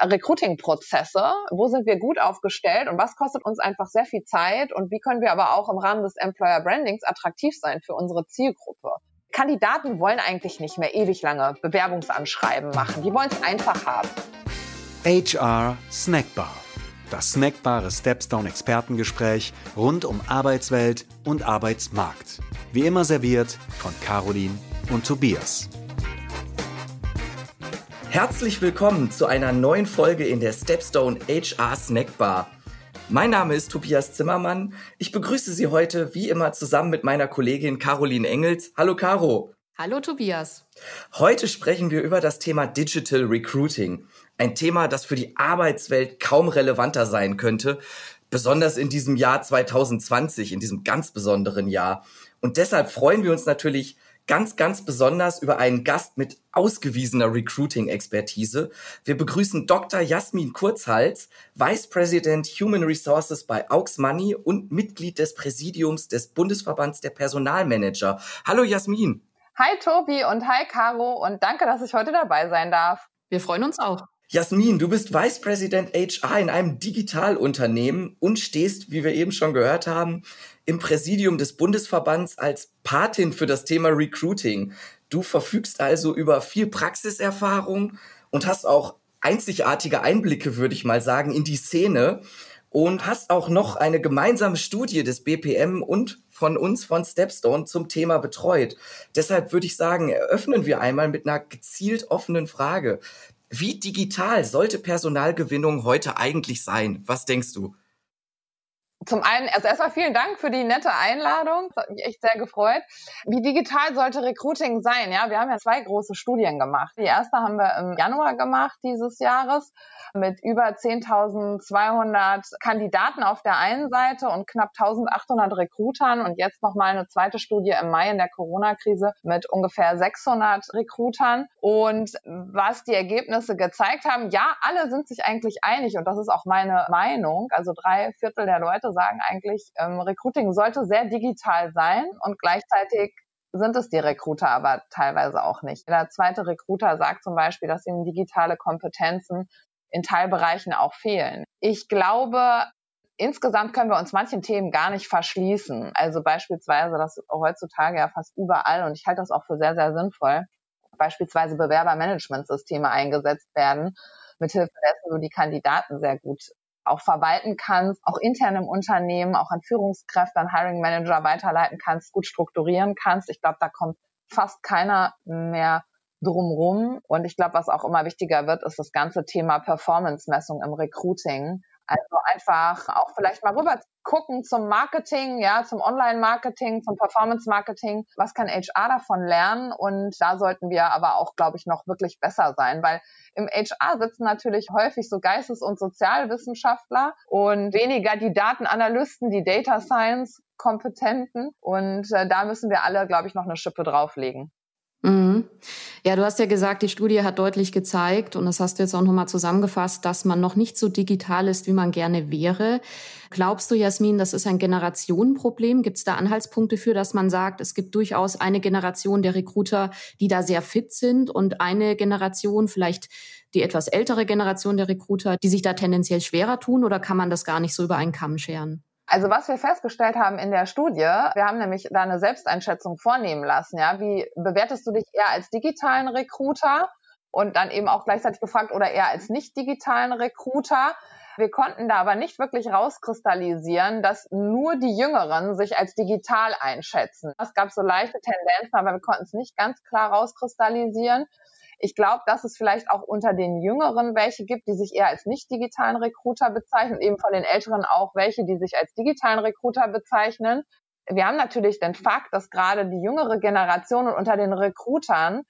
Recruiting-Prozesse, wo sind wir gut aufgestellt und was kostet uns einfach sehr viel Zeit und wie können wir aber auch im Rahmen des Employer Brandings attraktiv sein für unsere Zielgruppe. Kandidaten wollen eigentlich nicht mehr ewig lange Bewerbungsanschreiben machen, die wollen es einfach haben. HR Snackbar. Das snackbare Stepstone Expertengespräch rund um Arbeitswelt und Arbeitsmarkt. Wie immer serviert von Caroline und Tobias. Herzlich willkommen zu einer neuen Folge in der Stepstone HR Snackbar. Mein Name ist Tobias Zimmermann. Ich begrüße Sie heute wie immer zusammen mit meiner Kollegin Caroline Engels. Hallo Caro. Hallo Tobias. Heute sprechen wir über das Thema Digital Recruiting. Ein Thema, das für die Arbeitswelt kaum relevanter sein könnte, besonders in diesem Jahr 2020, in diesem ganz besonderen Jahr. Und deshalb freuen wir uns natürlich ganz, ganz besonders über einen Gast mit ausgewiesener Recruiting-Expertise. Wir begrüßen Dr. Jasmin Kurzhals, Vice President Human Resources bei Aux Money und Mitglied des Präsidiums des Bundesverbands der Personalmanager. Hallo Jasmin. Hi Tobi und hi Caro und danke, dass ich heute dabei sein darf. Wir freuen uns auch. Jasmin, du bist Vice President HR in einem Digitalunternehmen und stehst, wie wir eben schon gehört haben, im Präsidium des Bundesverbands als Patin für das Thema Recruiting. Du verfügst also über viel Praxiserfahrung und hast auch einzigartige Einblicke, würde ich mal sagen, in die Szene und hast auch noch eine gemeinsame Studie des BPM und von uns von Stepstone zum Thema betreut. Deshalb würde ich sagen, eröffnen wir einmal mit einer gezielt offenen Frage. Wie digital sollte Personalgewinnung heute eigentlich sein? Was denkst du? Zum einen, also erstmal vielen Dank für die nette Einladung. Das hat mich echt sehr gefreut. Wie digital sollte Recruiting sein? Ja, wir haben ja zwei große Studien gemacht. Die erste haben wir im Januar gemacht dieses Jahres mit über 10.200 Kandidaten auf der einen Seite und knapp 1.800 Recruitern und jetzt nochmal eine zweite Studie im Mai in der Corona-Krise mit ungefähr 600 Recruitern. Und was die Ergebnisse gezeigt haben, ja, alle sind sich eigentlich einig und das ist auch meine Meinung. Also drei Viertel der Leute sagen eigentlich, ähm, Recruiting sollte sehr digital sein und gleichzeitig sind es die Recruiter aber teilweise auch nicht. Der zweite Recruiter sagt zum Beispiel, dass ihm digitale Kompetenzen in Teilbereichen auch fehlen. Ich glaube, insgesamt können wir uns manchen Themen gar nicht verschließen. Also beispielsweise, dass heutzutage ja fast überall, und ich halte das auch für sehr, sehr sinnvoll, beispielsweise Bewerbermanagementsysteme eingesetzt werden, mithilfe dessen du die Kandidaten sehr gut auch verwalten kannst, auch intern im Unternehmen, auch an Führungskräfte, an Hiring Manager weiterleiten kannst, gut strukturieren kannst. Ich glaube, da kommt fast keiner mehr drumrum. Und ich glaube, was auch immer wichtiger wird, ist das ganze Thema Performance-Messung im Recruiting. Also einfach auch vielleicht mal rüber gucken zum Marketing, ja, zum Online-Marketing, zum Performance-Marketing. Was kann HR davon lernen? Und da sollten wir aber auch, glaube ich, noch wirklich besser sein, weil im HR sitzen natürlich häufig so Geistes- und Sozialwissenschaftler und weniger die Datenanalysten, die Data Science Kompetenten. Und äh, da müssen wir alle, glaube ich, noch eine Schippe drauflegen. Mhm. Ja, du hast ja gesagt, die Studie hat deutlich gezeigt, und das hast du jetzt auch nochmal zusammengefasst, dass man noch nicht so digital ist, wie man gerne wäre. Glaubst du, Jasmin, das ist ein Generationenproblem? Gibt es da Anhaltspunkte für, dass man sagt, es gibt durchaus eine Generation der Recruiter, die da sehr fit sind und eine Generation, vielleicht die etwas ältere Generation der Recruiter, die sich da tendenziell schwerer tun? Oder kann man das gar nicht so über einen Kamm scheren? Also was wir festgestellt haben in der Studie, wir haben nämlich da eine Selbsteinschätzung vornehmen lassen. Ja, wie bewertest du dich eher als digitalen Recruiter und dann eben auch gleichzeitig gefragt oder eher als nicht digitalen Recruiter? Wir konnten da aber nicht wirklich rauskristallisieren, dass nur die Jüngeren sich als digital einschätzen. Es gab so leichte Tendenzen, aber wir konnten es nicht ganz klar rauskristallisieren. Ich glaube, dass es vielleicht auch unter den Jüngeren welche gibt, die sich eher als nicht digitalen Recruiter bezeichnen, eben von den Älteren auch welche, die sich als digitalen Recruiter bezeichnen. Wir haben natürlich den Fakt, dass gerade die jüngere Generation und unter den Recruitern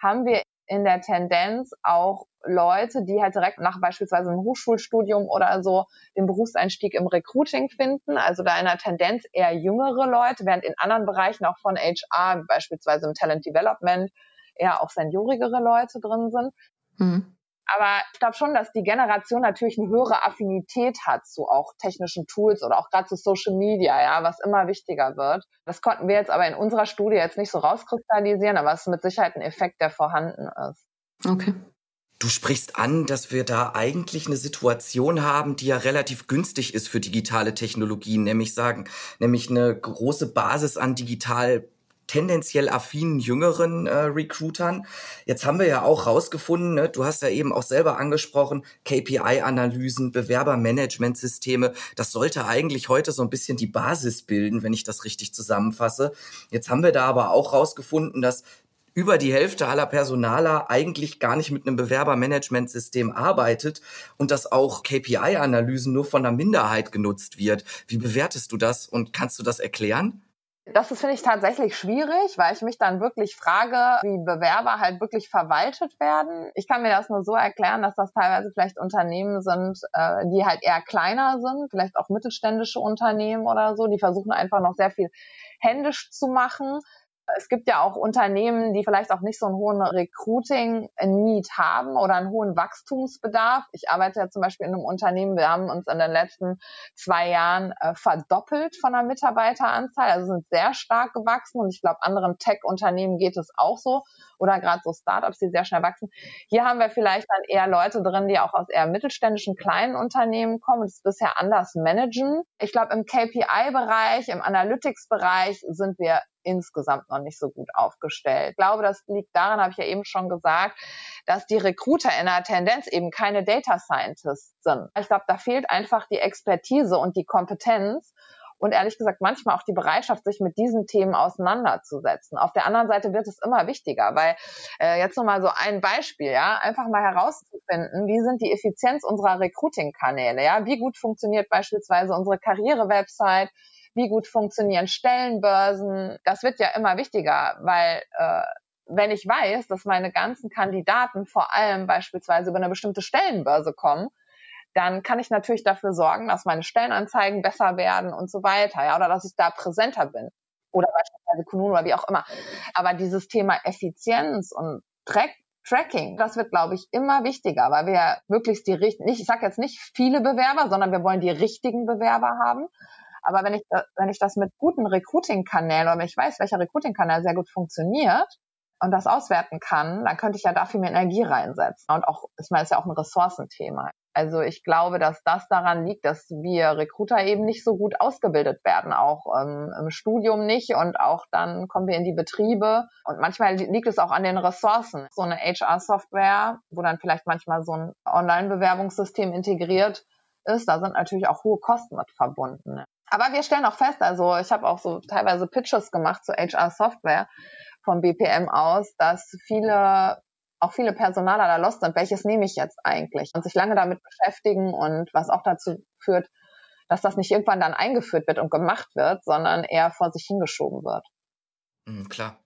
haben wir in der Tendenz auch Leute, die halt direkt nach beispielsweise einem Hochschulstudium oder so den Berufseinstieg im Recruiting finden. Also da in der Tendenz eher jüngere Leute, während in anderen Bereichen auch von HR, beispielsweise im Talent Development, eher auch seniorigere Leute drin sind. Mhm. Aber ich glaube schon, dass die Generation natürlich eine höhere Affinität hat zu auch technischen Tools oder auch gerade zu Social Media, ja, was immer wichtiger wird. Das konnten wir jetzt aber in unserer Studie jetzt nicht so rauskristallisieren, aber es ist mit Sicherheit ein Effekt, der vorhanden ist. Okay. Du sprichst an, dass wir da eigentlich eine Situation haben, die ja relativ günstig ist für digitale Technologien, nämlich sagen, nämlich eine große Basis an digital tendenziell affinen jüngeren äh, Recruitern. Jetzt haben wir ja auch rausgefunden, ne, du hast ja eben auch selber angesprochen, KPI-Analysen, Bewerbermanagementsysteme. Das sollte eigentlich heute so ein bisschen die Basis bilden, wenn ich das richtig zusammenfasse. Jetzt haben wir da aber auch rausgefunden, dass über die Hälfte aller Personaler eigentlich gar nicht mit einem Bewerbermanagementsystem arbeitet und dass auch KPI-Analysen nur von einer Minderheit genutzt wird. Wie bewertest du das und kannst du das erklären? Das finde ich tatsächlich schwierig, weil ich mich dann wirklich frage, wie Bewerber halt wirklich verwaltet werden. Ich kann mir das nur so erklären, dass das teilweise vielleicht Unternehmen sind, äh, die halt eher kleiner sind, vielleicht auch mittelständische Unternehmen oder so, die versuchen einfach noch sehr viel händisch zu machen es gibt ja auch Unternehmen, die vielleicht auch nicht so einen hohen Recruiting-Need haben oder einen hohen Wachstumsbedarf. Ich arbeite ja zum Beispiel in einem Unternehmen, wir haben uns in den letzten zwei Jahren äh, verdoppelt von der Mitarbeiteranzahl, also sind sehr stark gewachsen und ich glaube, anderen Tech-Unternehmen geht es auch so oder gerade so Startups, die sehr schnell wachsen. Hier haben wir vielleicht dann eher Leute drin, die auch aus eher mittelständischen kleinen Unternehmen kommen und es bisher anders managen. Ich glaube, im KPI-Bereich, im Analytics-Bereich sind wir insgesamt noch nicht so gut aufgestellt. Ich glaube, das liegt daran, habe ich ja eben schon gesagt, dass die Recruiter in der Tendenz eben keine Data Scientists sind. Ich glaube, da fehlt einfach die Expertise und die Kompetenz und ehrlich gesagt manchmal auch die Bereitschaft, sich mit diesen Themen auseinanderzusetzen. Auf der anderen Seite wird es immer wichtiger, weil äh, jetzt nochmal so ein Beispiel, ja, einfach mal herauszufinden, wie sind die Effizienz unserer Recruiting-Kanäle, ja, wie gut funktioniert beispielsweise unsere Karriere-Website, wie gut funktionieren Stellenbörsen. Das wird ja immer wichtiger, weil äh, wenn ich weiß, dass meine ganzen Kandidaten vor allem beispielsweise über eine bestimmte Stellenbörse kommen, dann kann ich natürlich dafür sorgen, dass meine Stellenanzeigen besser werden und so weiter, ja, oder dass ich da präsenter bin. Oder beispielsweise Kununu oder wie auch immer. Aber dieses Thema Effizienz und Track Tracking, das wird, glaube ich, immer wichtiger, weil wir möglichst die richtigen, ich sage jetzt nicht viele Bewerber, sondern wir wollen die richtigen Bewerber haben. Aber wenn ich, wenn ich das mit guten Recruiting-Kanälen oder wenn ich weiß, welcher Recruiting-Kanal sehr gut funktioniert und das auswerten kann, dann könnte ich ja dafür mehr Energie reinsetzen. Und auch, ich meine, ist ja auch ein Ressourcenthema. Also ich glaube, dass das daran liegt, dass wir Recruiter eben nicht so gut ausgebildet werden, auch ähm, im Studium nicht und auch dann kommen wir in die Betriebe und manchmal liegt es auch an den Ressourcen. So eine HR-Software, wo dann vielleicht manchmal so ein Online-Bewerbungssystem integriert ist, da sind natürlich auch hohe Kosten mit verbunden. Aber wir stellen auch fest, also ich habe auch so teilweise Pitches gemacht zu HR-Software vom BPM aus, dass viele auch viele Personaler da lost sind, welches nehme ich jetzt eigentlich? Und sich lange damit beschäftigen und was auch dazu führt, dass das nicht irgendwann dann eingeführt wird und gemacht wird, sondern eher vor sich hingeschoben wird. Mhm, klar.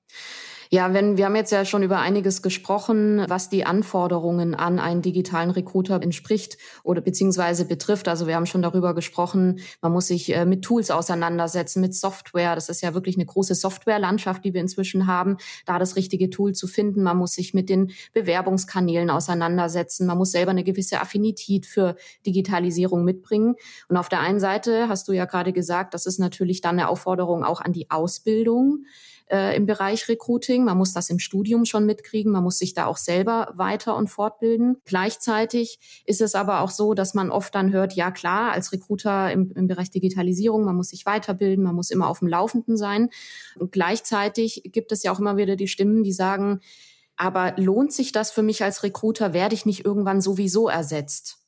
Ja, wenn wir haben jetzt ja schon über einiges gesprochen, was die Anforderungen an einen digitalen Recruiter entspricht oder beziehungsweise betrifft. Also wir haben schon darüber gesprochen, man muss sich äh, mit Tools auseinandersetzen, mit Software. Das ist ja wirklich eine große Softwarelandschaft, die wir inzwischen haben, da das richtige Tool zu finden. Man muss sich mit den Bewerbungskanälen auseinandersetzen. Man muss selber eine gewisse Affinität für Digitalisierung mitbringen. Und auf der einen Seite hast du ja gerade gesagt, das ist natürlich dann eine Aufforderung auch an die Ausbildung äh, im Bereich Recruiting. Man muss das im Studium schon mitkriegen. Man muss sich da auch selber weiter und fortbilden. Gleichzeitig ist es aber auch so, dass man oft dann hört, ja klar, als Recruiter im, im Bereich Digitalisierung, man muss sich weiterbilden, man muss immer auf dem Laufenden sein. Und gleichzeitig gibt es ja auch immer wieder die Stimmen, die sagen, aber lohnt sich das für mich als Recruiter? Werde ich nicht irgendwann sowieso ersetzt?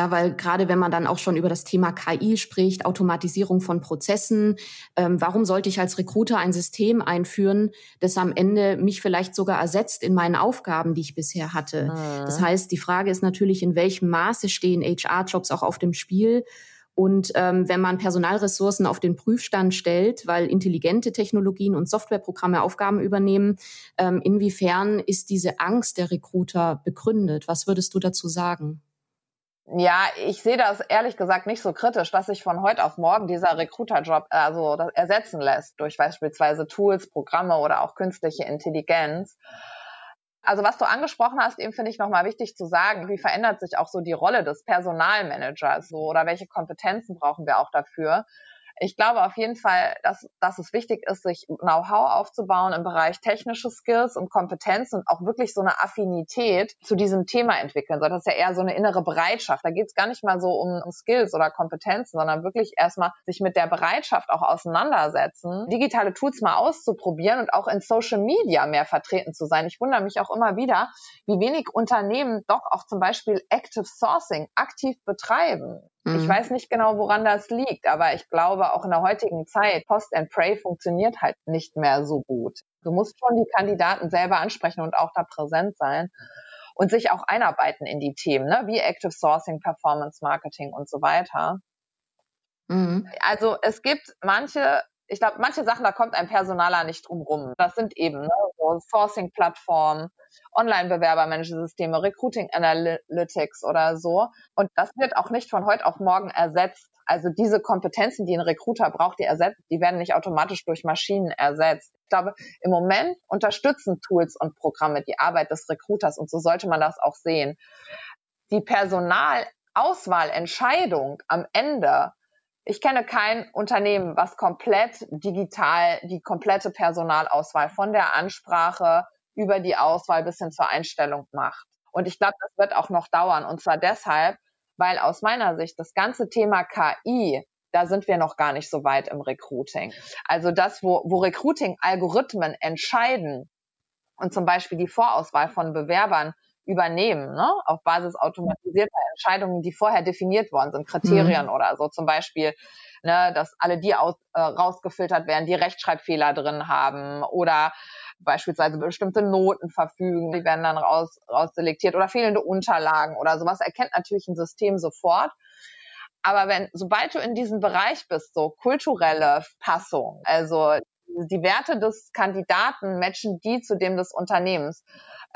Ja, weil gerade wenn man dann auch schon über das Thema KI spricht, Automatisierung von Prozessen, ähm, warum sollte ich als Recruiter ein System einführen, das am Ende mich vielleicht sogar ersetzt in meinen Aufgaben, die ich bisher hatte? Mhm. Das heißt, die Frage ist natürlich, in welchem Maße stehen HR-Jobs auch auf dem Spiel? Und ähm, wenn man Personalressourcen auf den Prüfstand stellt, weil intelligente Technologien und Softwareprogramme Aufgaben übernehmen, ähm, inwiefern ist diese Angst der Recruiter begründet? Was würdest du dazu sagen? Ja, ich sehe das ehrlich gesagt nicht so kritisch, dass sich von heute auf morgen dieser Recruiter-Job also ersetzen lässt durch beispielsweise Tools, Programme oder auch künstliche Intelligenz. Also was du angesprochen hast, eben finde ich nochmal wichtig zu sagen, wie verändert sich auch so die Rolle des Personalmanagers so oder welche Kompetenzen brauchen wir auch dafür? Ich glaube auf jeden Fall, dass, dass es wichtig ist, sich Know-how aufzubauen im Bereich technische Skills und Kompetenz und auch wirklich so eine Affinität zu diesem Thema entwickeln. So, das ist ja eher so eine innere Bereitschaft. Da geht es gar nicht mal so um Skills oder Kompetenzen, sondern wirklich erstmal sich mit der Bereitschaft auch auseinandersetzen, digitale Tools mal auszuprobieren und auch in Social Media mehr vertreten zu sein. Ich wundere mich auch immer wieder, wie wenig Unternehmen doch auch zum Beispiel Active Sourcing aktiv betreiben. Mhm. Ich weiß nicht genau, woran das liegt, aber ich glaube, auch in der heutigen Zeit, Post and Pray funktioniert halt nicht mehr so gut. Du musst schon die Kandidaten selber ansprechen und auch da präsent sein und sich auch einarbeiten in die Themen, ne? wie Active Sourcing, Performance Marketing und so weiter. Mhm. Also es gibt manche ich glaube, manche Sachen, da kommt ein Personaler nicht drum rum. Das sind eben ne, so Sourcing-Plattformen, Online-Bewerbermanagersysteme, Recruiting Analytics oder so. Und das wird auch nicht von heute auf morgen ersetzt. Also diese Kompetenzen, die ein Recruiter braucht, die ersetzt, die werden nicht automatisch durch Maschinen ersetzt. Ich glaube, im Moment unterstützen Tools und Programme die Arbeit des Recruiters und so sollte man das auch sehen. Die Personalauswahlentscheidung am Ende ich kenne kein Unternehmen, was komplett digital die komplette Personalauswahl von der Ansprache über die Auswahl bis hin zur Einstellung macht. Und ich glaube, das wird auch noch dauern. Und zwar deshalb, weil aus meiner Sicht das ganze Thema KI, da sind wir noch gar nicht so weit im Recruiting. Also das, wo, wo Recruiting-Algorithmen entscheiden und zum Beispiel die Vorauswahl von Bewerbern übernehmen, ne? auf Basis automatisierter Entscheidungen, die vorher definiert worden sind, Kriterien mhm. oder so. Zum Beispiel, ne, dass alle die aus, äh, rausgefiltert werden, die Rechtschreibfehler drin haben oder beispielsweise bestimmte Noten verfügen, die werden dann raus, rausselektiert oder fehlende Unterlagen oder sowas erkennt natürlich ein System sofort. Aber wenn, sobald du in diesem Bereich bist, so kulturelle Passung, also die Werte des Kandidaten matchen die zu dem des Unternehmens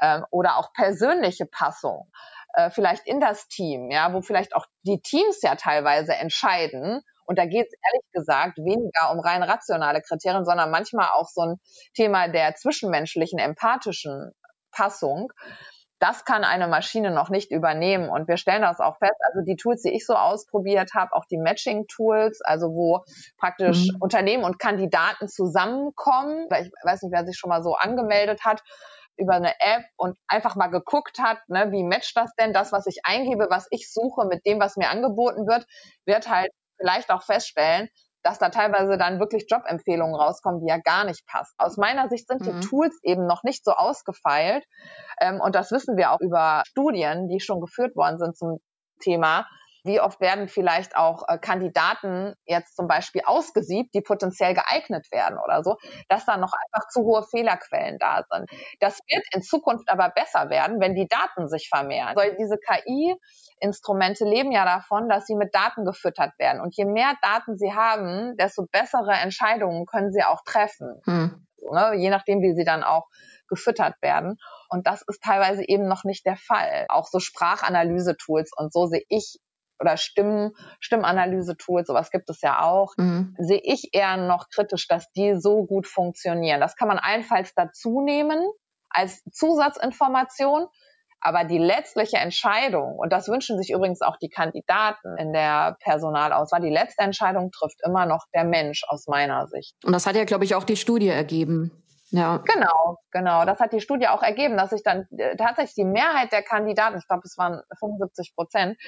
ähm, oder auch persönliche Passung, äh, vielleicht in das Team, ja, wo vielleicht auch die Teams ja teilweise entscheiden. Und da geht es ehrlich gesagt weniger um rein rationale Kriterien, sondern manchmal auch so ein Thema der zwischenmenschlichen, empathischen Passung. Das kann eine Maschine noch nicht übernehmen. Und wir stellen das auch fest. Also die Tools, die ich so ausprobiert habe, auch die Matching-Tools, also wo praktisch mhm. Unternehmen und Kandidaten zusammenkommen. Ich weiß nicht, wer sich schon mal so angemeldet hat über eine App und einfach mal geguckt hat, ne, wie matcht das denn, das, was ich eingebe, was ich suche mit dem, was mir angeboten wird, wird halt vielleicht auch feststellen, dass da teilweise dann wirklich Jobempfehlungen rauskommen, die ja gar nicht passen. Aus meiner Sicht sind mhm. die Tools eben noch nicht so ausgefeilt. Ähm, und das wissen wir auch über Studien, die schon geführt worden sind zum Thema, wie oft werden vielleicht auch äh, Kandidaten jetzt zum Beispiel ausgesiebt, die potenziell geeignet werden oder so, dass da noch einfach zu hohe Fehlerquellen da sind. Das wird in Zukunft aber besser werden, wenn die Daten sich vermehren. Also diese KI-Instrumente leben ja davon, dass sie mit Daten gefüttert werden. Und je mehr Daten sie haben, desto bessere Entscheidungen können sie auch treffen. Hm. Ne? Je nachdem, wie sie dann auch gefüttert werden. Und das ist teilweise eben noch nicht der Fall. Auch so Sprachanalyse-Tools und so sehe ich oder Stimmen, Stimmanalyse-Tools, sowas gibt es ja auch, mhm. sehe ich eher noch kritisch, dass die so gut funktionieren. Das kann man allenfalls dazu nehmen als Zusatzinformation. Aber die letztliche Entscheidung, und das wünschen sich übrigens auch die Kandidaten in der Personalauswahl, die letzte Entscheidung trifft immer noch der Mensch aus meiner Sicht. Und das hat ja, glaube ich, auch die Studie ergeben. Ja. Genau, genau. Das hat die Studie auch ergeben, dass sich dann äh, tatsächlich die Mehrheit der Kandidaten, ich glaube, es waren 75 Prozent,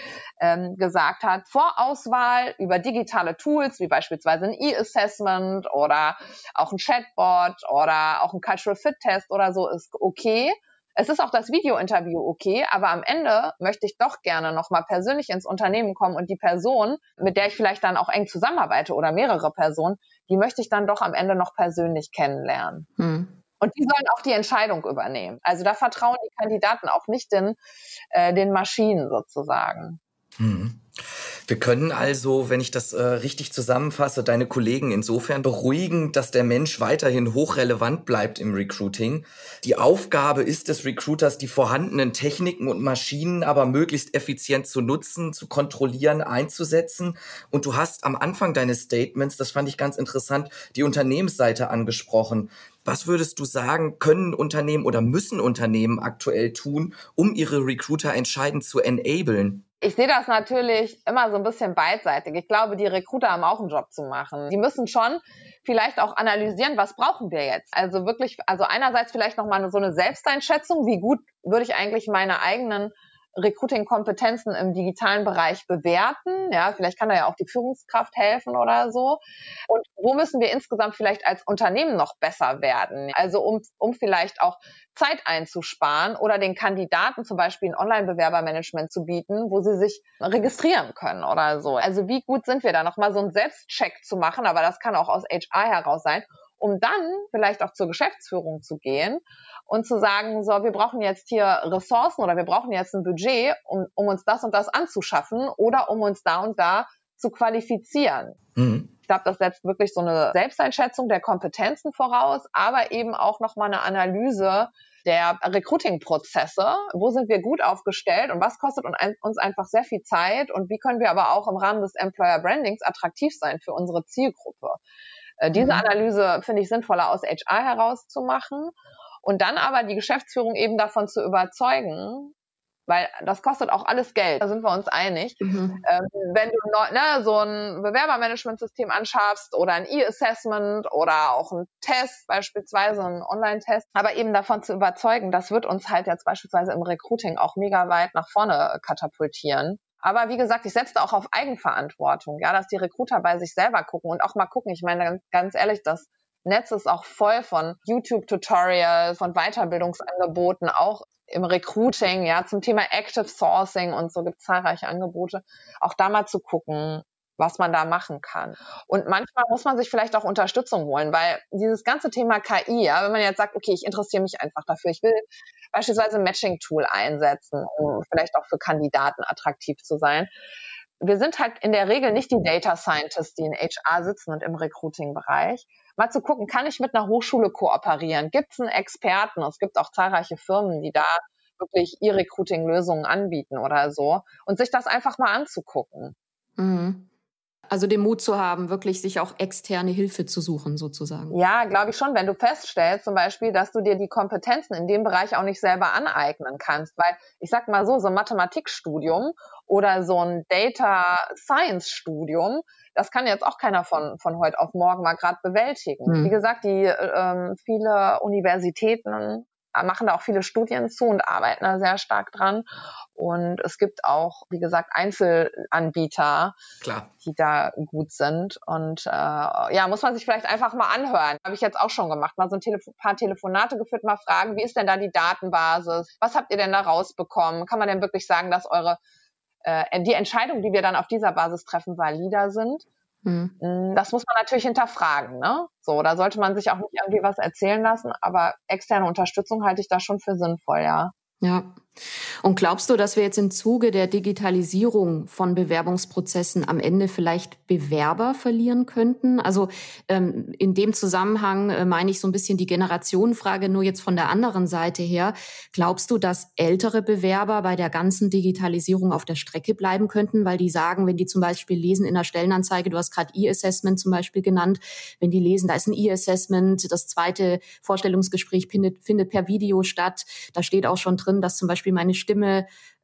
ähm, gesagt hat, Vorauswahl über digitale Tools, wie beispielsweise ein E-Assessment oder auch ein Chatbot oder auch ein Cultural Fit Test oder so, ist okay. Es ist auch das Video-Interview okay, aber am Ende möchte ich doch gerne nochmal persönlich ins Unternehmen kommen und die Person, mit der ich vielleicht dann auch eng zusammenarbeite oder mehrere Personen, die möchte ich dann doch am Ende noch persönlich kennenlernen. Hm. Und die sollen auch die Entscheidung übernehmen. Also da vertrauen die Kandidaten auch nicht den, äh, den Maschinen sozusagen. Hm. Wir können also, wenn ich das äh, richtig zusammenfasse, deine Kollegen insofern beruhigen, dass der Mensch weiterhin hochrelevant bleibt im Recruiting. Die Aufgabe ist des Recruiters, die vorhandenen Techniken und Maschinen aber möglichst effizient zu nutzen, zu kontrollieren, einzusetzen. Und du hast am Anfang deines Statements, das fand ich ganz interessant, die Unternehmensseite angesprochen. Was würdest du sagen, können Unternehmen oder müssen Unternehmen aktuell tun, um ihre Recruiter entscheidend zu enablen? Ich sehe das natürlich immer so ein bisschen beidseitig. Ich glaube, die Recruiter haben auch einen Job zu machen. Die müssen schon vielleicht auch analysieren, was brauchen wir jetzt? Also wirklich, also einerseits vielleicht nochmal so eine Selbsteinschätzung, wie gut würde ich eigentlich meine eigenen Recruiting-Kompetenzen im digitalen Bereich bewerten. Ja, vielleicht kann da ja auch die Führungskraft helfen oder so. Und wo müssen wir insgesamt vielleicht als Unternehmen noch besser werden? Also um, um vielleicht auch Zeit einzusparen oder den Kandidaten zum Beispiel ein Online-Bewerbermanagement zu bieten, wo sie sich registrieren können oder so. Also wie gut sind wir da nochmal so einen Selbstcheck zu machen, aber das kann auch aus HR heraus sein, um dann vielleicht auch zur Geschäftsführung zu gehen und zu sagen, so, wir brauchen jetzt hier Ressourcen oder wir brauchen jetzt ein Budget, um, um uns das und das anzuschaffen oder um uns da und da zu qualifizieren. Mhm. Ich glaube, das setzt wirklich so eine Selbsteinschätzung der Kompetenzen voraus, aber eben auch nochmal eine Analyse der Recruiting-Prozesse. Wo sind wir gut aufgestellt und was kostet uns einfach sehr viel Zeit und wie können wir aber auch im Rahmen des Employer Brandings attraktiv sein für unsere Zielgruppe? Äh, diese mhm. Analyse finde ich sinnvoller aus HR herauszumachen und dann aber die Geschäftsführung eben davon zu überzeugen, weil das kostet auch alles Geld, da sind wir uns einig. Mhm. Ähm, wenn du ne, so ein Bewerbermanagementsystem anschaffst oder ein E-Assessment oder auch ein Test, beispielsweise ein Online-Test, aber eben davon zu überzeugen, das wird uns halt jetzt beispielsweise im Recruiting auch mega weit nach vorne katapultieren. Aber wie gesagt, ich setze auch auf Eigenverantwortung, ja, dass die Recruiter bei sich selber gucken und auch mal gucken. Ich meine, ganz ehrlich, das Netz ist auch voll von YouTube-Tutorials, von Weiterbildungsangeboten, auch im Recruiting, ja, zum Thema Active Sourcing und so gibt es zahlreiche Angebote. Auch da mal zu gucken, was man da machen kann. Und manchmal muss man sich vielleicht auch Unterstützung holen, weil dieses ganze Thema KI, ja, wenn man jetzt sagt, okay, ich interessiere mich einfach dafür, ich will beispielsweise Matching-Tool einsetzen, um vielleicht auch für Kandidaten attraktiv zu sein. Wir sind halt in der Regel nicht die Data Scientists, die in HR sitzen und im Recruiting-Bereich, mal zu gucken, kann ich mit einer Hochschule kooperieren? Gibt es einen Experten? Es gibt auch zahlreiche Firmen, die da wirklich E-Recruiting-Lösungen anbieten oder so und sich das einfach mal anzugucken. Mhm. Also den Mut zu haben, wirklich sich auch externe Hilfe zu suchen, sozusagen. Ja, glaube ich schon, wenn du feststellst, zum Beispiel, dass du dir die Kompetenzen in dem Bereich auch nicht selber aneignen kannst. Weil ich sag mal so, so ein Mathematikstudium oder so ein Data Science Studium, das kann jetzt auch keiner von, von heute auf morgen mal gerade bewältigen. Mhm. Wie gesagt, die ähm, viele Universitäten machen da auch viele Studien zu und arbeiten da sehr stark dran. Und es gibt auch, wie gesagt, Einzelanbieter, Klar. die da gut sind. Und äh, ja, muss man sich vielleicht einfach mal anhören. Habe ich jetzt auch schon gemacht. Mal so ein Telefo paar Telefonate geführt, mal fragen, wie ist denn da die Datenbasis? Was habt ihr denn da rausbekommen? Kann man denn wirklich sagen, dass eure äh, die Entscheidungen, die wir dann auf dieser Basis treffen, valider sind. Mhm. Das muss man natürlich hinterfragen, ne? So, da sollte man sich auch nicht irgendwie was erzählen lassen, aber externe Unterstützung halte ich da schon für sinnvoll, ja. Ja. Und glaubst du, dass wir jetzt im Zuge der Digitalisierung von Bewerbungsprozessen am Ende vielleicht Bewerber verlieren könnten? Also ähm, in dem Zusammenhang äh, meine ich so ein bisschen die Generationenfrage nur jetzt von der anderen Seite her. Glaubst du, dass ältere Bewerber bei der ganzen Digitalisierung auf der Strecke bleiben könnten, weil die sagen, wenn die zum Beispiel lesen in der Stellenanzeige, du hast gerade E-Assessment zum Beispiel genannt, wenn die lesen, da ist ein E-Assessment, das zweite Vorstellungsgespräch findet, findet per Video statt, da steht auch schon drin, dass zum Beispiel meine Stimme,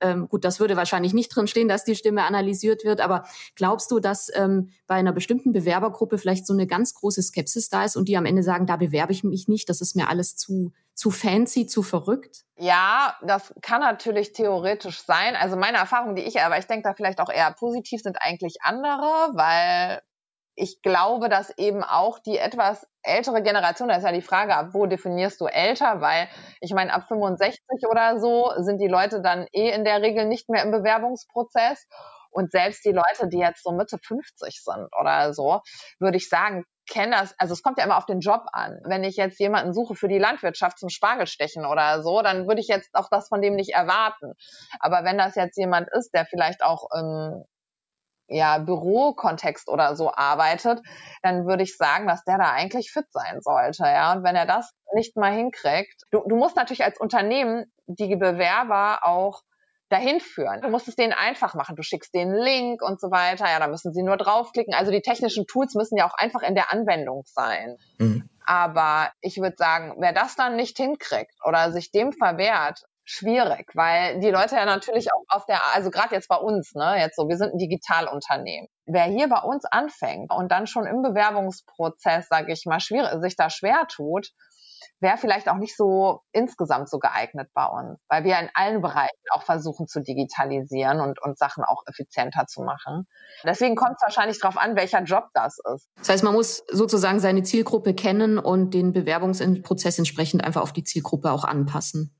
ähm, gut, das würde wahrscheinlich nicht drin stehen, dass die Stimme analysiert wird, aber glaubst du, dass ähm, bei einer bestimmten Bewerbergruppe vielleicht so eine ganz große Skepsis da ist und die am Ende sagen, da bewerbe ich mich nicht, das ist mir alles zu, zu fancy, zu verrückt? Ja, das kann natürlich theoretisch sein. Also meine Erfahrung, die ich, aber ich denke da vielleicht auch eher positiv, sind eigentlich andere, weil ich glaube, dass eben auch die etwas ältere Generation, da ist ja die Frage, ab wo definierst du älter, weil ich meine, ab 65 oder so sind die Leute dann eh in der Regel nicht mehr im Bewerbungsprozess. Und selbst die Leute, die jetzt so Mitte 50 sind oder so, würde ich sagen, kennen das, also es kommt ja immer auf den Job an. Wenn ich jetzt jemanden suche für die Landwirtschaft zum Spargelstechen oder so, dann würde ich jetzt auch das von dem nicht erwarten. Aber wenn das jetzt jemand ist, der vielleicht auch ähm, ja, Bürokontext oder so arbeitet, dann würde ich sagen, dass der da eigentlich fit sein sollte. Ja, und wenn er das nicht mal hinkriegt, du, du musst natürlich als Unternehmen die Bewerber auch dahin führen. Du musst es denen einfach machen. Du schickst denen einen Link und so weiter. Ja, da müssen sie nur draufklicken. Also die technischen Tools müssen ja auch einfach in der Anwendung sein. Mhm. Aber ich würde sagen, wer das dann nicht hinkriegt oder sich dem verwehrt, schwierig, weil die Leute ja natürlich auch auf der, also gerade jetzt bei uns, ne, jetzt so, wir sind ein Digitalunternehmen. Wer hier bei uns anfängt und dann schon im Bewerbungsprozess, sage ich mal, schwierig, sich da schwer tut, wäre vielleicht auch nicht so insgesamt so geeignet bei uns, weil wir in allen Bereichen auch versuchen zu digitalisieren und, und Sachen auch effizienter zu machen. Deswegen kommt es wahrscheinlich darauf an, welcher Job das ist. Das heißt, man muss sozusagen seine Zielgruppe kennen und den Bewerbungsprozess entsprechend einfach auf die Zielgruppe auch anpassen.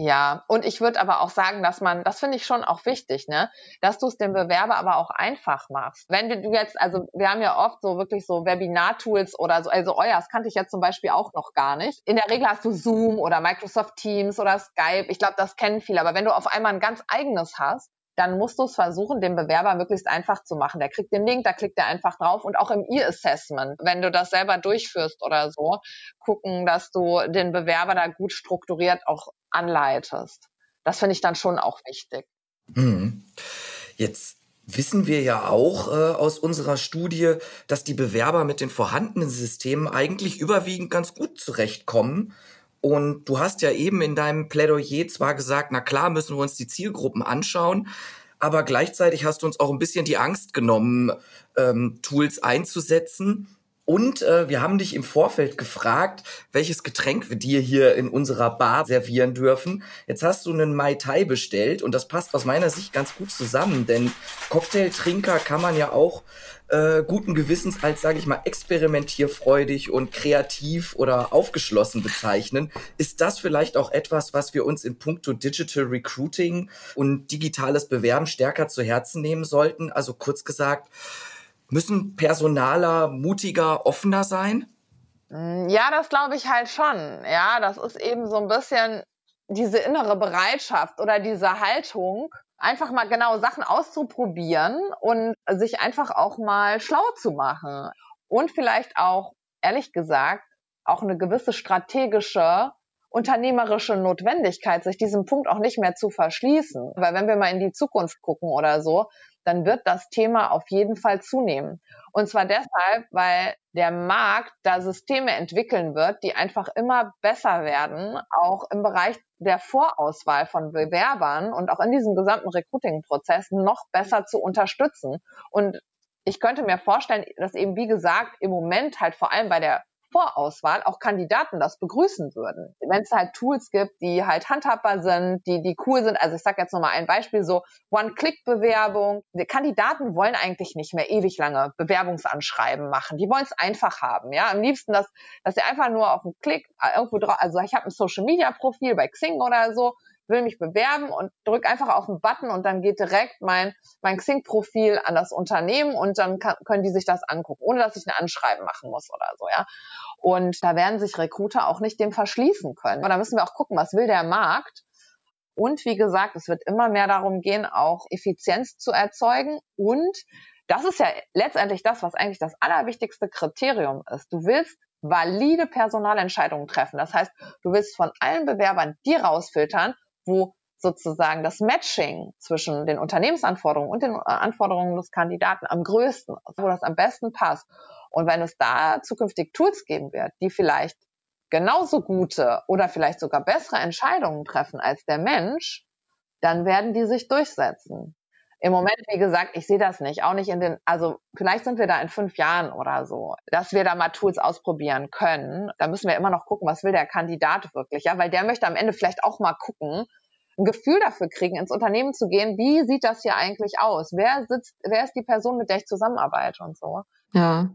Ja, und ich würde aber auch sagen, dass man, das finde ich schon auch wichtig, ne, dass du es dem Bewerber aber auch einfach machst. Wenn du jetzt, also wir haben ja oft so wirklich so Webinar-Tools oder so, also euer, das kannte ich jetzt zum Beispiel auch noch gar nicht. In der Regel hast du Zoom oder Microsoft Teams oder Skype. Ich glaube, das kennen viele. Aber wenn du auf einmal ein ganz eigenes hast, dann musst du es versuchen, dem Bewerber möglichst einfach zu machen. Der kriegt den Link, da klickt er einfach drauf und auch im E-Assessment, wenn du das selber durchführst oder so, gucken, dass du den Bewerber da gut strukturiert auch anleitest. Das finde ich dann schon auch wichtig. Hm. Jetzt wissen wir ja auch äh, aus unserer Studie, dass die Bewerber mit den vorhandenen Systemen eigentlich überwiegend ganz gut zurechtkommen. Und du hast ja eben in deinem Plädoyer zwar gesagt, na klar müssen wir uns die Zielgruppen anschauen, aber gleichzeitig hast du uns auch ein bisschen die Angst genommen, ähm, Tools einzusetzen. Und äh, wir haben dich im Vorfeld gefragt, welches Getränk wir dir hier in unserer Bar servieren dürfen. Jetzt hast du einen Mai Tai bestellt und das passt aus meiner Sicht ganz gut zusammen, denn Cocktailtrinker kann man ja auch äh, guten Gewissens als, sage ich mal, experimentierfreudig und kreativ oder aufgeschlossen bezeichnen. Ist das vielleicht auch etwas, was wir uns in puncto Digital Recruiting und digitales Bewerben stärker zu Herzen nehmen sollten? Also kurz gesagt, Müssen Personaler mutiger, offener sein? Mm, ja, das glaube ich halt schon. Ja, das ist eben so ein bisschen diese innere Bereitschaft oder diese Haltung, einfach mal genau Sachen auszuprobieren und sich einfach auch mal schlau zu machen. Und vielleicht auch, ehrlich gesagt, auch eine gewisse strategische unternehmerische Notwendigkeit, sich diesem Punkt auch nicht mehr zu verschließen. Weil wenn wir mal in die Zukunft gucken oder so, dann wird das Thema auf jeden Fall zunehmen. Und zwar deshalb, weil der Markt da Systeme entwickeln wird, die einfach immer besser werden, auch im Bereich der Vorauswahl von Bewerbern und auch in diesem gesamten Recruiting-Prozess noch besser zu unterstützen. Und ich könnte mir vorstellen, dass eben, wie gesagt, im Moment halt vor allem bei der Vorauswahl auch Kandidaten das begrüßen würden. Wenn es halt Tools gibt, die halt handhabbar sind, die, die cool sind. Also ich sage jetzt nochmal ein Beispiel, so One-Click-Bewerbung. Kandidaten wollen eigentlich nicht mehr ewig lange Bewerbungsanschreiben machen. Die wollen es einfach haben. Ja, am liebsten, dass, dass sie einfach nur auf einen Klick äh, irgendwo drauf, also ich habe ein Social-Media-Profil bei Xing oder so, will mich bewerben und drück einfach auf den Button und dann geht direkt mein, mein Xing-Profil an das Unternehmen und dann kann, können die sich das angucken, ohne dass ich ein Anschreiben machen muss oder so, ja. Und da werden sich Recruiter auch nicht dem verschließen können. Aber da müssen wir auch gucken, was will der Markt? Und wie gesagt, es wird immer mehr darum gehen, auch Effizienz zu erzeugen. Und das ist ja letztendlich das, was eigentlich das allerwichtigste Kriterium ist. Du willst valide Personalentscheidungen treffen. Das heißt, du willst von allen Bewerbern die rausfiltern, wo sozusagen das Matching zwischen den Unternehmensanforderungen und den äh, Anforderungen des Kandidaten am größten wo das am besten passt. Und wenn es da zukünftig Tools geben wird, die vielleicht genauso gute oder vielleicht sogar bessere Entscheidungen treffen als der Mensch, dann werden die sich durchsetzen. Im Moment, wie gesagt, ich sehe das nicht. Auch nicht in den, also vielleicht sind wir da in fünf Jahren oder so, dass wir da mal Tools ausprobieren können. Da müssen wir immer noch gucken, was will der Kandidat wirklich, ja, weil der möchte am Ende vielleicht auch mal gucken, ein Gefühl dafür kriegen, ins Unternehmen zu gehen, wie sieht das hier eigentlich aus? Wer sitzt, wer ist die Person, mit der ich zusammenarbeite und so? Ja.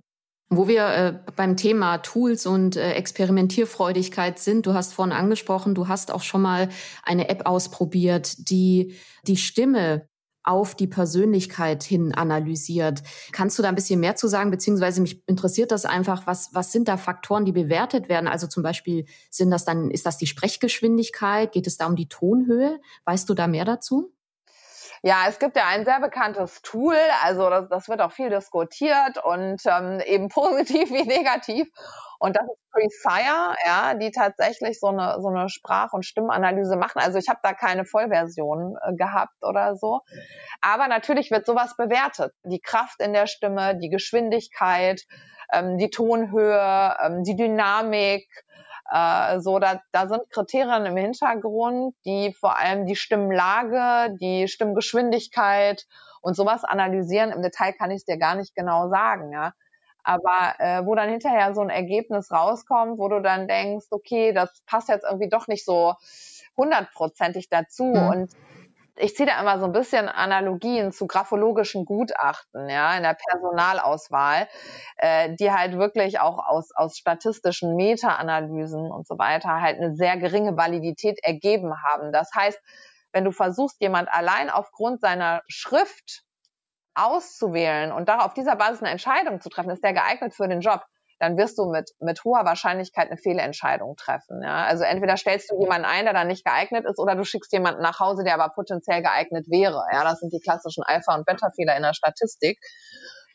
Wo wir äh, beim Thema Tools und äh, Experimentierfreudigkeit sind, du hast vorhin angesprochen, du hast auch schon mal eine App ausprobiert, die die Stimme auf die Persönlichkeit hin analysiert. Kannst du da ein bisschen mehr zu sagen? Beziehungsweise mich interessiert das einfach, was, was sind da Faktoren, die bewertet werden? Also zum Beispiel sind das dann, ist das die Sprechgeschwindigkeit? Geht es da um die Tonhöhe? Weißt du da mehr dazu? Ja, es gibt ja ein sehr bekanntes Tool, also das, das wird auch viel diskutiert und ähm, eben positiv wie negativ. Und das ist Presire, ja, die tatsächlich so eine, so eine Sprach- und Stimmanalyse machen. Also ich habe da keine Vollversion äh, gehabt oder so. Aber natürlich wird sowas bewertet. Die Kraft in der Stimme, die Geschwindigkeit, ähm, die Tonhöhe, ähm, die Dynamik, Äh, so, da, da sind Kriterien im Hintergrund, die vor allem die Stimmlage, die Stimmgeschwindigkeit und sowas analysieren. Im Detail kann ich es dir gar nicht genau sagen, ja. Aber äh, wo dann hinterher so ein Ergebnis rauskommt, wo du dann denkst, okay, das passt jetzt irgendwie doch nicht so hundertprozentig dazu. Mhm. Und ich ziehe da immer so ein bisschen Analogien zu graphologischen Gutachten, ja, in der Personalauswahl, äh, die halt wirklich auch aus, aus statistischen Meta-Analysen und so weiter halt eine sehr geringe Validität ergeben haben. Das heißt, wenn du versuchst, jemand allein aufgrund seiner Schrift auszuwählen und darauf auf dieser Basis eine Entscheidung zu treffen, ist der geeignet für den Job, dann wirst du mit, mit hoher Wahrscheinlichkeit eine Fehlentscheidung treffen. Ja? Also entweder stellst du jemanden ein, der dann nicht geeignet ist, oder du schickst jemanden nach Hause, der aber potenziell geeignet wäre. Ja, das sind die klassischen Alpha- und Beta-Fehler in der Statistik.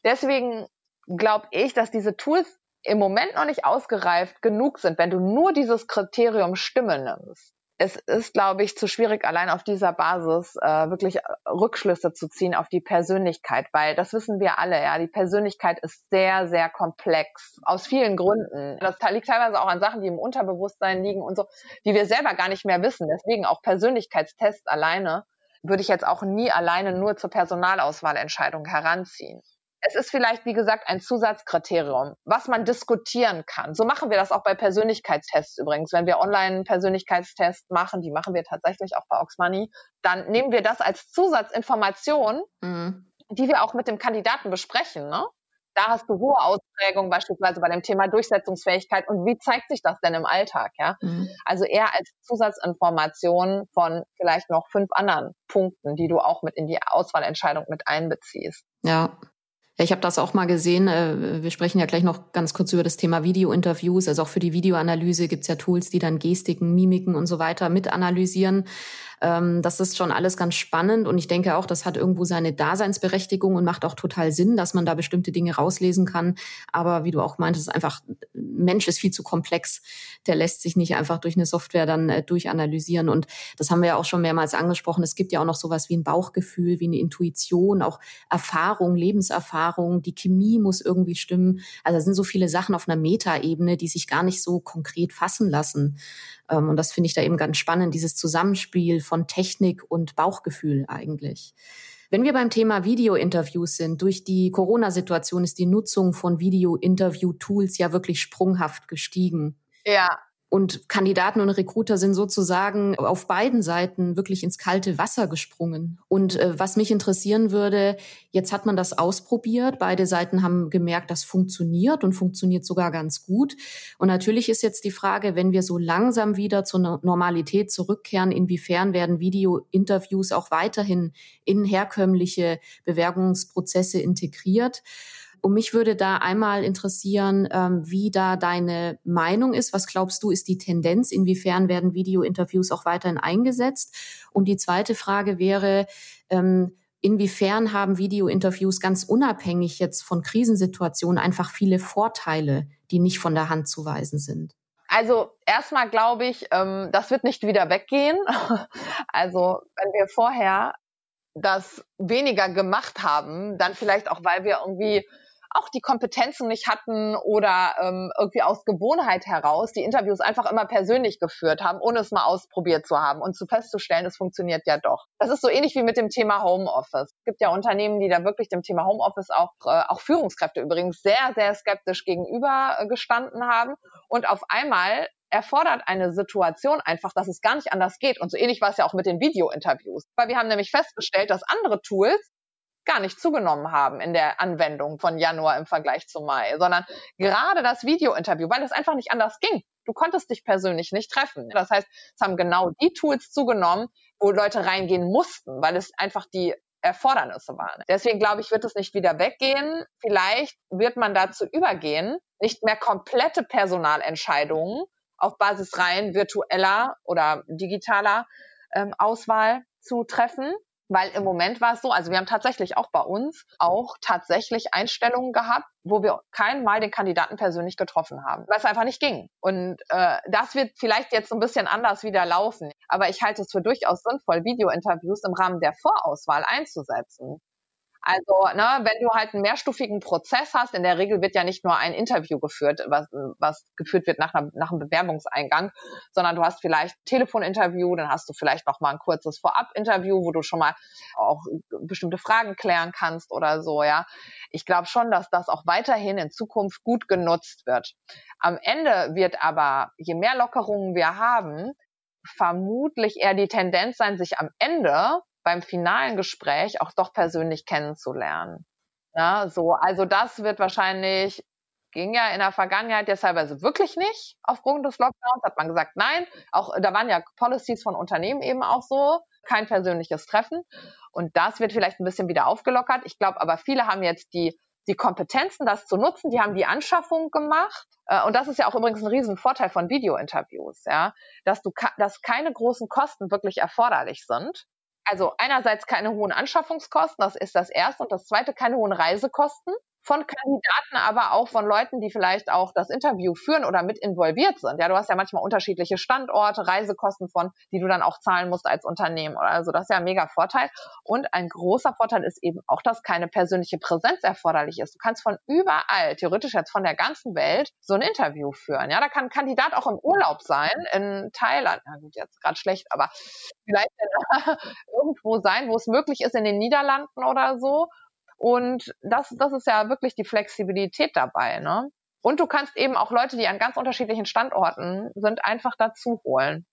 Deswegen glaube ich, dass diese Tools im Moment noch nicht ausgereift genug sind, wenn du nur dieses Kriterium Stimme nimmst es ist, glaube ich, zu schwierig, allein auf dieser Basis äh, wirklich Rückschlüsse zu ziehen auf die Persönlichkeit, weil das wissen wir alle, ja, die Persönlichkeit ist sehr, sehr komplex aus vielen Gründen. Das liegt teilweise auch an Sachen, die im Unterbewusstsein liegen und so, die wir selber gar nicht mehr wissen. Deswegen auch Persönlichkeitstests alleine würde ich jetzt auch nie alleine nur zur Personalauswahlentscheidung heranziehen. Es ist vielleicht, wie gesagt, ein Zusatzkriterium, was man diskutieren kann. So machen wir das auch bei Persönlichkeitstests übrigens. Wenn wir online Persönlichkeitstests machen, die machen wir tatsächlich auch bei Oxmoney, dann nehmen wir das als Zusatzinformation, mhm. die wir auch mit dem Kandidaten besprechen. Ne? Da hast du hohe Ausprägungen, beispielsweise bei dem Thema Durchsetzungsfähigkeit. Und wie zeigt sich das denn im Alltag? Ja? Mhm. Also eher als Zusatzinformation von vielleicht noch fünf anderen Punkten, die du auch mit in die Auswahlentscheidung mit einbeziehst. Ja, ich habe das auch mal gesehen. Äh, wir sprechen ja gleich noch ganz kurz über das Thema Videointerviews. Also auch für die Videoanalyse gibt's ja Tools, die dann Gestiken, Mimiken und so weiter mit analysieren. Ähm, das ist schon alles ganz spannend und ich denke auch, das hat irgendwo seine Daseinsberechtigung und macht auch total Sinn, dass man da bestimmte Dinge rauslesen kann. Aber wie du auch meintest, einfach Mensch ist viel zu komplex. Der lässt sich nicht einfach durch eine Software dann äh, durchanalysieren. Und das haben wir ja auch schon mehrmals angesprochen. Es gibt ja auch noch sowas wie ein Bauchgefühl, wie eine Intuition, auch Erfahrung, Lebenserfahrung. Die Chemie muss irgendwie stimmen. Also es sind so viele Sachen auf einer Metaebene, die sich gar nicht so konkret fassen lassen. Ähm, und das finde ich da eben ganz spannend, dieses Zusammenspiel von Technik und Bauchgefühl eigentlich. Wenn wir beim Thema Video-Interviews sind, durch die Corona-Situation ist die Nutzung von Video-Interview-Tools ja wirklich sprunghaft gestiegen. Ja, und Kandidaten und Recruiter sind sozusagen auf beiden Seiten wirklich ins kalte Wasser gesprungen. Und äh, was mich interessieren würde, jetzt hat man das ausprobiert. Beide Seiten haben gemerkt, das funktioniert und funktioniert sogar ganz gut. Und natürlich ist jetzt die Frage, wenn wir so langsam wieder zur Normalität zurückkehren, inwiefern werden Video-Interviews auch weiterhin in herkömmliche Bewerbungsprozesse integriert? Und mich würde da einmal interessieren, ähm, wie da deine Meinung ist. Was glaubst du, ist die Tendenz? Inwiefern werden Videointerviews auch weiterhin eingesetzt? Und die zweite Frage wäre, ähm, inwiefern haben Videointerviews ganz unabhängig jetzt von Krisensituationen einfach viele Vorteile, die nicht von der Hand zu weisen sind? Also erstmal glaube ich, ähm, das wird nicht wieder weggehen. Also wenn wir vorher das weniger gemacht haben, dann vielleicht auch, weil wir irgendwie auch die Kompetenzen nicht hatten oder ähm, irgendwie aus Gewohnheit heraus die Interviews einfach immer persönlich geführt haben, ohne es mal ausprobiert zu haben und zu festzustellen, es funktioniert ja doch. Das ist so ähnlich wie mit dem Thema Homeoffice. Es gibt ja Unternehmen, die da wirklich dem Thema Homeoffice auch, äh, auch Führungskräfte übrigens sehr, sehr skeptisch gegenüber äh, gestanden haben und auf einmal erfordert eine Situation einfach, dass es gar nicht anders geht. Und so ähnlich war es ja auch mit den Video-Interviews. Weil wir haben nämlich festgestellt, dass andere Tools gar nicht zugenommen haben in der Anwendung von Januar im Vergleich zu Mai, sondern gerade das Videointerview, weil es einfach nicht anders ging. Du konntest dich persönlich nicht treffen. Das heißt, es haben genau die Tools zugenommen, wo Leute reingehen mussten, weil es einfach die Erfordernisse waren. Deswegen glaube ich, wird es nicht wieder weggehen. Vielleicht wird man dazu übergehen, nicht mehr komplette Personalentscheidungen auf Basis rein virtueller oder digitaler ähm, Auswahl zu treffen, weil im Moment war es so, also wir haben tatsächlich auch bei uns auch tatsächlich Einstellungen gehabt, wo wir keinen Mal den Kandidaten persönlich getroffen haben, weil es einfach nicht ging. Und äh, das wird vielleicht jetzt ein bisschen anders wieder laufen. Aber ich halte es für durchaus sinnvoll, Videointerviews im Rahmen der Vorauswahl einzusetzen. Also, ne, wenn du halt einen mehrstufigen Prozess hast, in der Regel wird ja nicht nur ein Interview geführt, was, was geführt wird nach, einer, nach einem Bewerbungseingang, sondern du hast vielleicht ein Telefoninterview, dann hast du vielleicht noch mal ein kurzes Vorab-Interview, wo du schon mal auch bestimmte Fragen klären kannst oder so, ja. Ich glaube schon, dass das auch weiterhin in Zukunft gut genutzt wird. Am Ende wird aber, je mehr Lockerungen wir haben, vermutlich eher die Tendenz sein, sich am Ende beim finalen Gespräch auch doch persönlich kennenzulernen. Ja, so, also das wird wahrscheinlich, ging ja in der Vergangenheit jetzt teilweise wirklich nicht aufgrund des Lockdowns, hat man gesagt, nein, auch da waren ja Policies von Unternehmen eben auch so, kein persönliches Treffen. Und das wird vielleicht ein bisschen wieder aufgelockert. Ich glaube aber, viele haben jetzt die, die Kompetenzen, das zu nutzen, die haben die Anschaffung gemacht. Äh, und das ist ja auch übrigens ein Riesenvorteil von Videointerviews, ja, dass du, dass keine großen Kosten wirklich erforderlich sind also einerseits keine hohen Anschaffungskosten, das ist das erste, und das zweite keine hohen Reisekosten von Kandidaten, aber auch von Leuten, die vielleicht auch das Interview führen oder mit involviert sind. Ja, du hast ja manchmal unterschiedliche Standorte, Reisekosten von, die du dann auch zahlen musst als Unternehmen. Also das ist ja ein mega Vorteil. Und ein großer Vorteil ist eben auch, dass keine persönliche Präsenz erforderlich ist. Du kannst von überall, theoretisch jetzt von der ganzen Welt, so ein Interview führen. Ja, da kann ein Kandidat auch im Urlaub sein, in Thailand. Na gut, jetzt gerade schlecht, aber vielleicht irgendwo sein, wo es möglich ist, in den Niederlanden oder so und das, das ist ja wirklich die Flexibilität dabei. Ne? Und du kannst eben auch Leute, die an ganz unterschiedlichen Standorten sind, einfach dazu holen.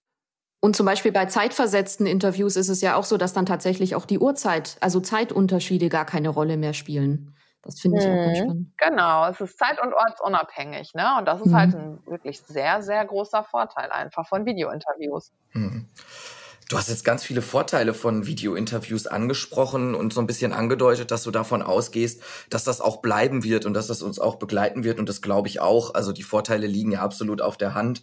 Und zum Beispiel bei zeitversetzten Interviews ist es ja auch so, dass dann tatsächlich auch die Uhrzeit, also Zeitunterschiede gar keine Rolle mehr spielen. Das finde ich hm, auch ganz mhm. spannend. Genau, es ist zeit- und ortsunabhängig, ne? Und das ist hm. halt ein wirklich sehr, sehr großer Vorteil einfach von Videointerviews. Hm. Du hast jetzt ganz viele Vorteile von Videointerviews angesprochen und so ein bisschen angedeutet, dass du davon ausgehst, dass das auch bleiben wird und dass das uns auch begleiten wird. Und das glaube ich auch. Also die Vorteile liegen ja absolut auf der Hand.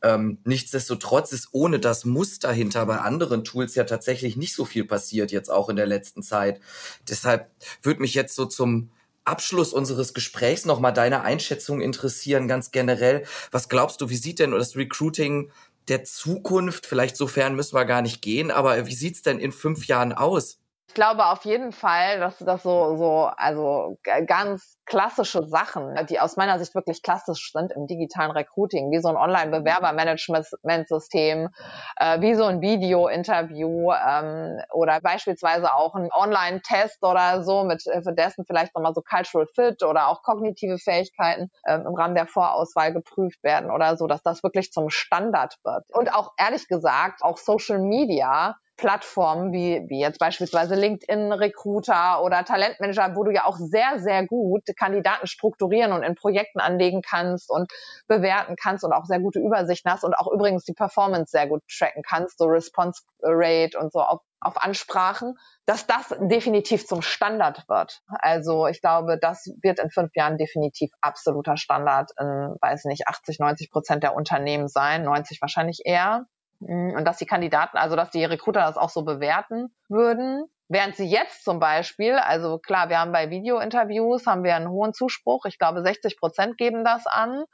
Ähm, nichtsdestotrotz ist ohne das Muss dahinter bei anderen Tools ja tatsächlich nicht so viel passiert, jetzt auch in der letzten Zeit. Deshalb würde mich jetzt so zum Abschluss unseres Gesprächs nochmal deine Einschätzung interessieren, ganz generell. Was glaubst du, wie sieht denn das Recruiting der Zukunft, vielleicht sofern müssen wir gar nicht gehen, aber wie sieht's denn in fünf Jahren aus? Ich glaube auf jeden Fall, dass das so, so, also ganz klassische Sachen, die aus meiner Sicht wirklich klassisch sind im digitalen Recruiting, wie so ein Online-Bewerber-Management-System, äh, wie so ein Video-Interview ähm, oder beispielsweise auch ein Online-Test oder so, mit für dessen vielleicht nochmal so Cultural Fit oder auch kognitive Fähigkeiten ähm, im Rahmen der Vorauswahl geprüft werden oder so, dass das wirklich zum Standard wird. Und auch ehrlich gesagt, auch Social Media Plattformen wie, wie jetzt beispielsweise LinkedIn Recruiter oder Talentmanager, wo du ja auch sehr, sehr gut Kandidaten strukturieren und in Projekten anlegen kannst und bewerten kannst und auch sehr gute Übersichten hast und auch übrigens die Performance sehr gut tracken kannst, so Response Rate und so auf, auf Ansprachen, dass das definitiv zum Standard wird. Also ich glaube, das wird in fünf Jahren definitiv absoluter Standard in, weiß nicht, 80, 90 Prozent der Unternehmen sein, 90 wahrscheinlich eher. Mhm, und dass die Kandidaten, also dass die Recruiter das auch so bewerten würden. Während sie jetzt zum Beispiel, also klar, wir haben bei Videointerviews haben wir einen hohen Zuspruch. Ich glaube, 60 Prozent geben das an.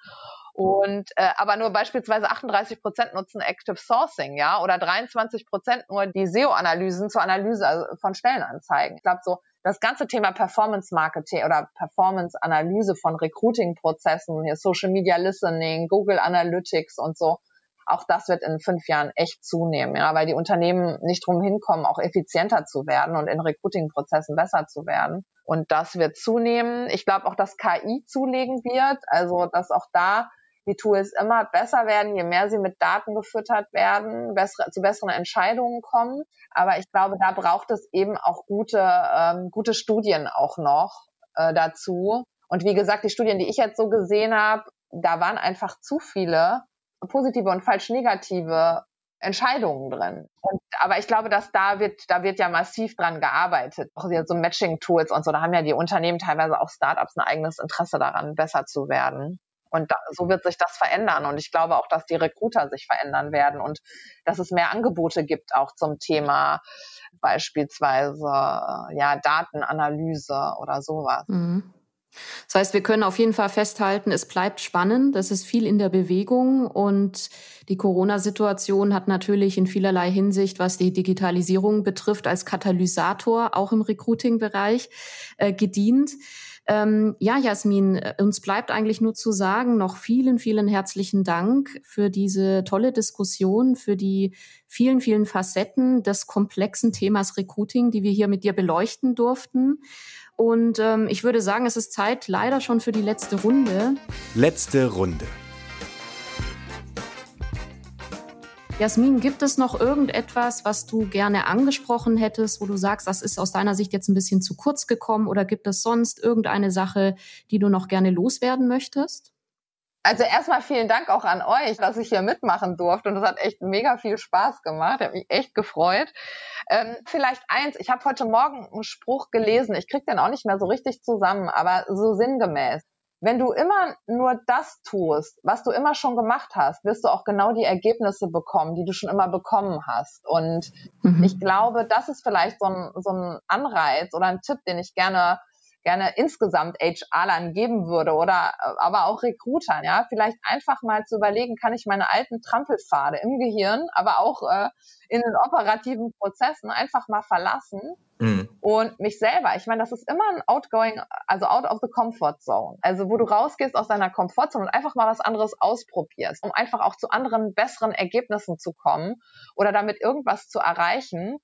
Und äh, aber nur beispielsweise 38 Prozent nutzen Active Sourcing, ja, oder 23 Prozent nur die SEO-Analysen zur Analyse also von Stellenanzeigen. Ich glaube so, das ganze Thema Performance Marketing oder Performance Analyse von Recruiting-Prozessen, hier Social Media Listening, Google Analytics und so, auch das wird in fünf Jahren echt zunehmen, ja, weil die Unternehmen nicht drum hinkommen, auch effizienter zu werden und in Recruiting-Prozessen besser zu werden. Und das wird zunehmen. Ich glaube auch, dass KI zulegen wird, also dass auch da die Tools immer besser werden, je mehr sie mit Daten gefüttert werden, bessere, zu besseren Entscheidungen kommen. Aber ich glaube, da braucht es eben auch gute, ähm, gute Studien auch noch äh, dazu. Und wie gesagt, die Studien, die ich jetzt so gesehen habe, da waren einfach zu viele positive und falsch negative Entscheidungen drin. Und, aber ich glaube, dass da wird, da wird ja massiv dran gearbeitet. Auch so Matching-Tools und so, da haben ja die Unternehmen teilweise auch Startups ein eigenes Interesse daran, besser zu werden. Und da, so wird sich das verändern. Und ich glaube auch, dass die Recruiter sich verändern werden und dass es mehr Angebote gibt auch zum Thema beispielsweise ja Datenanalyse oder sowas. Mhm. Das heißt, wir können auf jeden Fall festhalten, es bleibt spannend, es ist viel in der Bewegung und die Corona-Situation hat natürlich in vielerlei Hinsicht, was die Digitalisierung betrifft, als Katalysator auch im Recruiting-Bereich äh, gedient. Ähm, ja, Jasmin, uns bleibt eigentlich nur zu sagen, noch vielen, vielen herzlichen Dank für diese tolle Diskussion, für die vielen, vielen Facetten des komplexen Themas Recruiting, die wir hier mit dir beleuchten durften. Und ähm, ich würde sagen, es ist Zeit leider schon für die letzte Runde. Letzte Runde. Jasmin, gibt es noch irgendetwas, was du gerne angesprochen hättest, wo du sagst, das ist aus deiner Sicht jetzt ein bisschen zu kurz gekommen oder gibt es sonst irgendeine Sache, die du noch gerne loswerden möchtest? Also erstmal vielen Dank auch an euch, dass ich hier mitmachen durfte und das hat echt mega viel Spaß gemacht. Ich habe mich echt gefreut. Ähm, vielleicht eins, ich habe heute Morgen einen Spruch gelesen, ich krieg den auch nicht mehr so richtig zusammen, aber so sinngemäß. Wenn du immer nur das tust, was du immer schon gemacht hast, wirst du auch genau die Ergebnisse bekommen, die du schon immer bekommen hast. Und mhm. ich glaube, das ist vielleicht so ein, so ein Anreiz oder ein Tipp, den ich gerne gerne insgesamt HR-Lern geben würde oder äh, aber auch Recruitern, ja, vielleicht einfach mal zu überlegen, kann ich meine alten Trampelpfade im Gehirn, aber auch äh, in den operativen Prozessen einfach mal verlassen mhm. und mich selber, ich meine, das ist immer ein outgoing, also out of the comfort zone, also wo du rausgehst aus deiner Komfortzone und einfach mal was anderes ausprobierst, um einfach auch zu anderen, besseren Ergebnissen zu kommen oder damit irgendwas zu erreichen,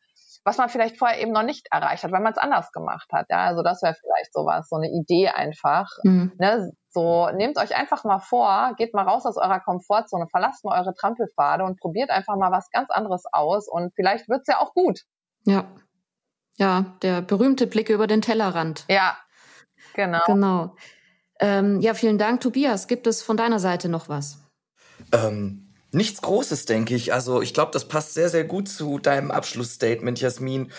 was man vielleicht vorher eben noch nicht erreicht hat, weil man es anders gemacht hat. Ja, also das wäre vielleicht sowas, so eine Idee einfach. Mhm. Ne? So, nehmt euch einfach mal vor, geht mal raus aus eurer Komfortzone, verlasst mal eure Trampelpfade und probiert einfach mal was ganz anderes aus und vielleicht wird's ja auch gut. Ja. Ja, der berühmte Blick über den Tellerrand. Ja, genau. Genau. Ähm, ja, vielen Dank, Tobias. Gibt es von deiner Seite noch was? Ähm, Nichts Großes, denke ich. Also ich glaube, das passt sehr, sehr gut zu deinem Abschlussstatement, Jasmin.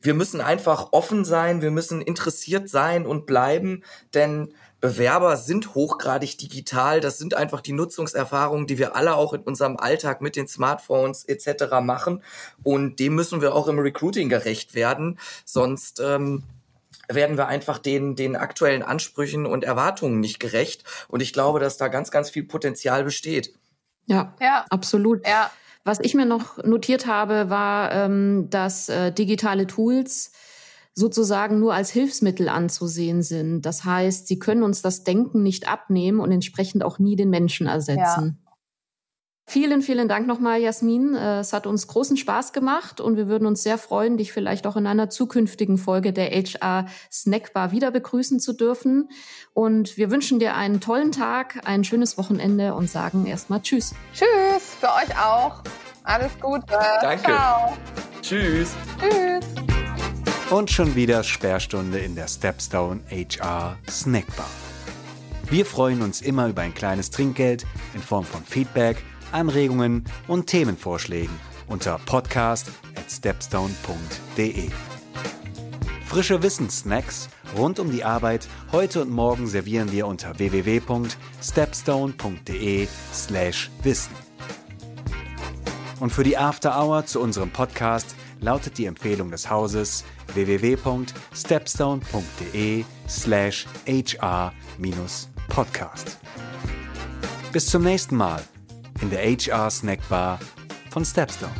Wir müssen einfach offen sein, wir müssen interessiert sein und bleiben, denn Bewerber sind hochgradig digital. Das sind einfach die Nutzungserfahrungen, die wir alle auch in unserem Alltag mit den Smartphones etc. machen. Und dem müssen wir auch im Recruiting gerecht werden. Sonst ähm, werden wir einfach den, den aktuellen Ansprüchen und Erwartungen nicht gerecht. Und ich glaube, dass da ganz, ganz viel Potenzial besteht. Ja, ja. absolut. Ja. Was ich mir noch notiert habe, war, ähm, dass äh, digitale Tools sozusagen nur als Hilfsmittel anzusehen sind. Das heißt, sie können uns das Denken nicht abnehmen und entsprechend auch nie den Menschen ersetzen. Vielen, vielen Dank nochmal, Jasmin. Äh, es hat uns großen Spaß gemacht und wir würden uns sehr freuen, dich vielleicht auch in einer zukünftigen Folge der HR Snackbar wieder begrüßen zu dürfen. Und wir wünschen dir einen tollen Tag, ein schönes Wochenende und sagen erstmal Tschüss. Tschüss, für euch auch. Alles Gute. Danke. Ciao. Tschüss. Tschüss. Und schon wieder Sperrstunde in der Stepstone HR Snackbar. Wir freuen uns immer über ein kleines Trinkgeld in Form von Feedback Anregungen und Themenvorschlägen unter podcast at stepstone.de. Frische Wissenssnacks rund um die Arbeit heute und morgen servieren wir unter www.stepstone.de/wissen. Und für die After Hour zu unserem Podcast lautet die Empfehlung des Hauses www.stepstone.de/hr-podcast. Bis zum nächsten Mal in der HR Snackbar von Stepstone.